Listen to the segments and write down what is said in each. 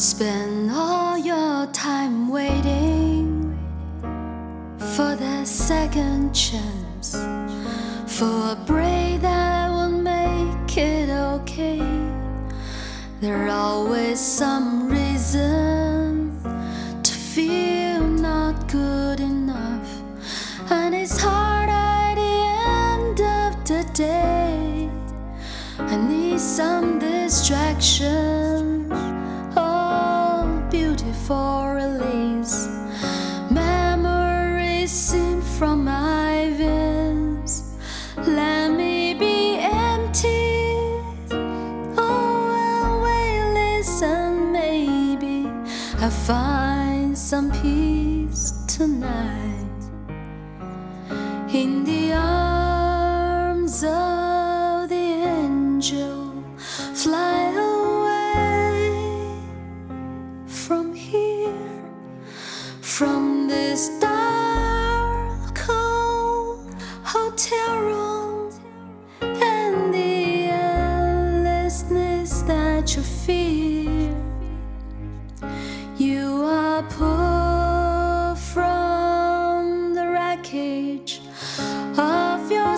Spend all your time waiting for that second chance, for a break that will make it okay. There's always some reason to feel not good enough, and it's hard at the end of the day. I need some distraction, beautiful release. Memories sing from my veins. Let me be empty. Oh, and wait, listen, maybe I find some peace tonight in the that you feel. You are pulled from the wreckage of your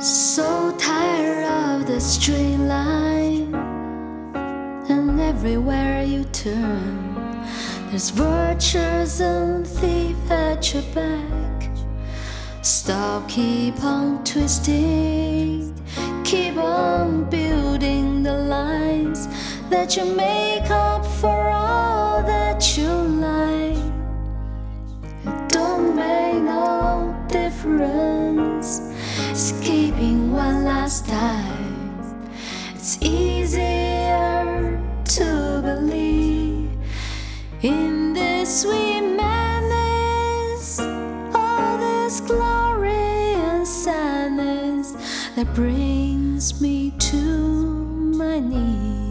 So tired of the straight line, and everywhere you turn, there's vultures and thieves at your back. Stop, keep on twisting, keep on building the lines that you make up for all that you like. It don't make no difference. Escaping one last time. It's easier to believe in this sweet madness, all this glory and sadness that brings me to my knees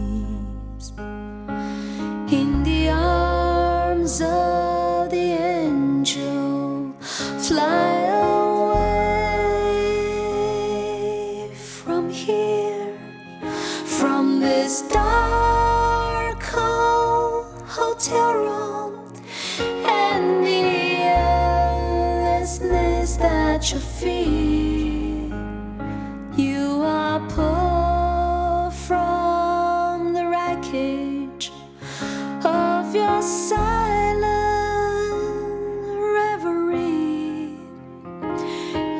this dark cold hotel room, and the endlessness that you feel. You are pulled from the wreckage of your silent reverie.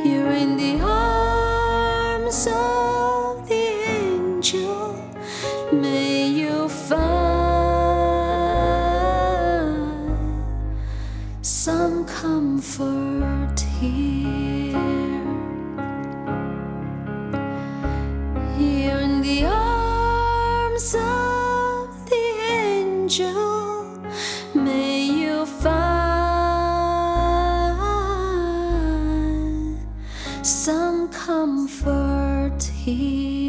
You're in the arms of 你